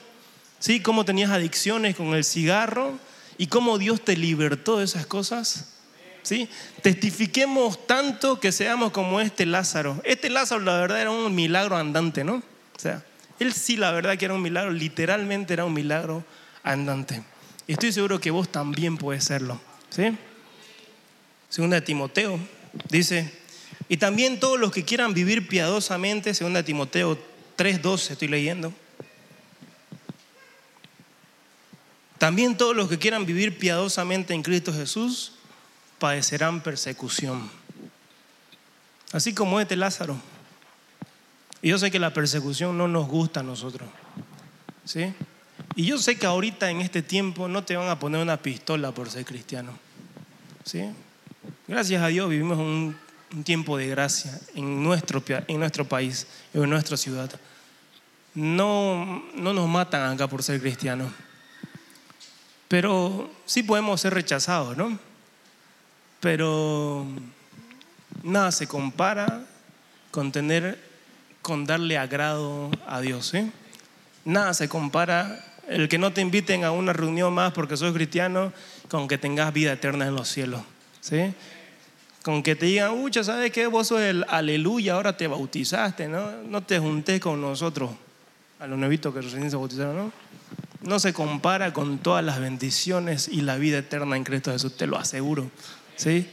¿Sí? ¿Cómo tenías adicciones con el cigarro? ¿Y cómo Dios te libertó de esas cosas? ¿Sí? Testifiquemos tanto que seamos como este Lázaro. Este Lázaro, la verdad, era un milagro andante, ¿no? O sea, él sí, la verdad que era un milagro, literalmente era un milagro andante. Estoy seguro que vos también puedes serlo. ¿sí? Segunda de Timoteo dice, y también todos los que quieran vivir piadosamente, segunda de Timoteo 3.12 estoy leyendo. También todos los que quieran vivir piadosamente en Cristo Jesús padecerán persecución. Así como este Lázaro. Y yo sé que la persecución no nos gusta a nosotros. ¿Sí? Y yo sé que ahorita en este tiempo no te van a poner una pistola por ser cristiano. ¿Sí? Gracias a Dios vivimos un, un tiempo de gracia en nuestro, en nuestro país, en nuestra ciudad. No, no nos matan acá por ser cristianos. Pero sí podemos ser rechazados, ¿no? Pero nada se compara con tener con darle agrado a Dios. ¿eh? Nada se compara el que no te inviten a una reunión más porque sos cristiano con que tengas vida eterna en los cielos. ¿sí? Con que te digan, ucha, ¿sabes qué? Vos sos el aleluya, ahora te bautizaste, ¿no? No te junté con nosotros, a los nuevitos que recién se bautizaron, ¿no? No se compara con todas las bendiciones y la vida eterna en Cristo Jesús, te lo aseguro. ¿sí?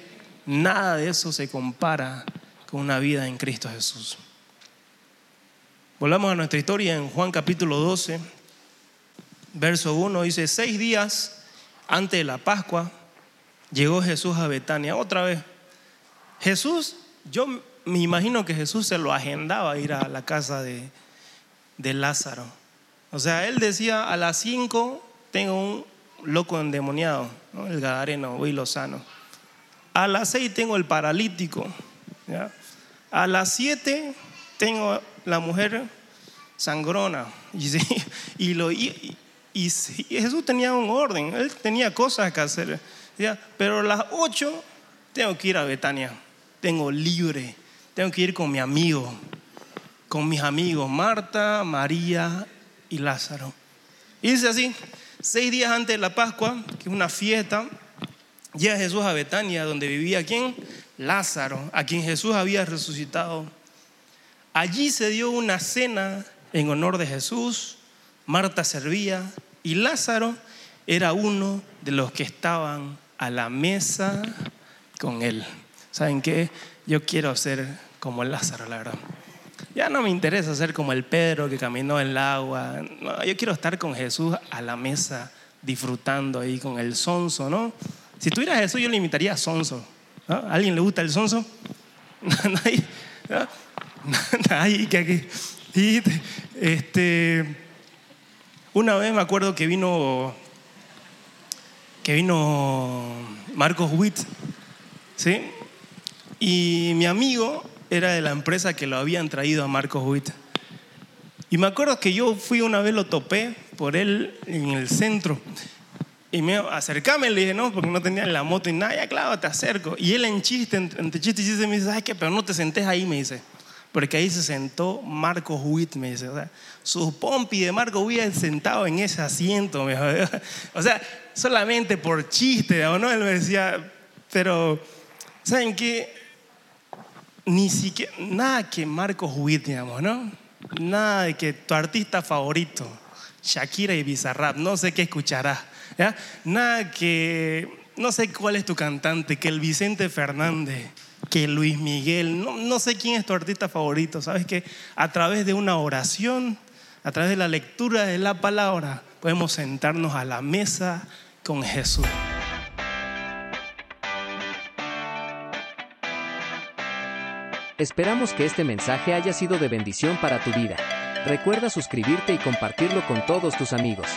Nada de eso se compara con una vida en Cristo Jesús. Volvamos a nuestra historia en Juan capítulo 12, verso 1, dice, seis días antes de la Pascua llegó Jesús a Betania. Otra vez, Jesús, yo me imagino que Jesús se lo agendaba ir a la casa de, de Lázaro. O sea, él decía, a las 5 tengo un loco endemoniado, el gadareno, voy lozano. A las 6 tengo el paralítico. A las 7 tengo la mujer sangrona. <laughs> Y, lo, y, Y, Jesús tenía un orden, él tenía cosas que hacer. Pero a las 8 tengo que ir a Betania, tengo libre, tengo que ir con mi amigo, con mis amigos Marta, María y Lázaro. Y dice así, seis días antes de la Pascua, que es una fiesta, llega Jesús a Betania, donde vivía quién? Lázaro, a quien Jesús había resucitado. Allí se dio una cena en honor de Jesús, Marta servía y Lázaro era uno de los que estaban a la mesa con él. ¿Saben qué? Yo quiero ser como Lázaro, la verdad. Ya no me interesa ser como el Pedro que caminó en el agua. yo quiero estar con Jesús a la mesa, disfrutando ahí con el sonso, ¿no? Si tuviera Jesús, yo le invitaría a sonso. ¿A alguien le gusta el sonso? <laughs> Nadie. <laughs> Que. Este, una vez me acuerdo que vino que vino Marcos Witt, ¿sí? Y mi amigo era de la empresa que lo habían traído a Marcos Witt. Y me acuerdo que yo fui una vez, lo topé por él en el centro. Y me acercame, le dije, no, porque no tenía la moto y nada, ya claro, te acerco. Y él en chiste, entre chiste y chiste, me dice, ay, que pero no te sentés ahí, me dice. Porque ahí se sentó Marcos Witt, me dice. O sea, su pompi de Marcos Witt sentado en ese asiento. Me <laughs> o sea, solamente por chiste, ¿no? Él me decía, pero, ¿saben qué? Ni siquiera, nada que Marcos Witt, digamos, ¿no? Nada de que tu artista favorito, Shakira y Bizarrap, no sé qué escucharás, ¿ya? Nada que, no sé cuál es tu cantante, que el Vicente Fernández, que Luis Miguel, no, no sé quién es tu artista favorito, ¿sabes que A través de una oración, a través de la lectura de la palabra, podemos sentarnos a la mesa con Jesús. Esperamos que este mensaje haya sido de bendición para tu vida. Recuerda suscribirte y compartirlo con todos tus amigos.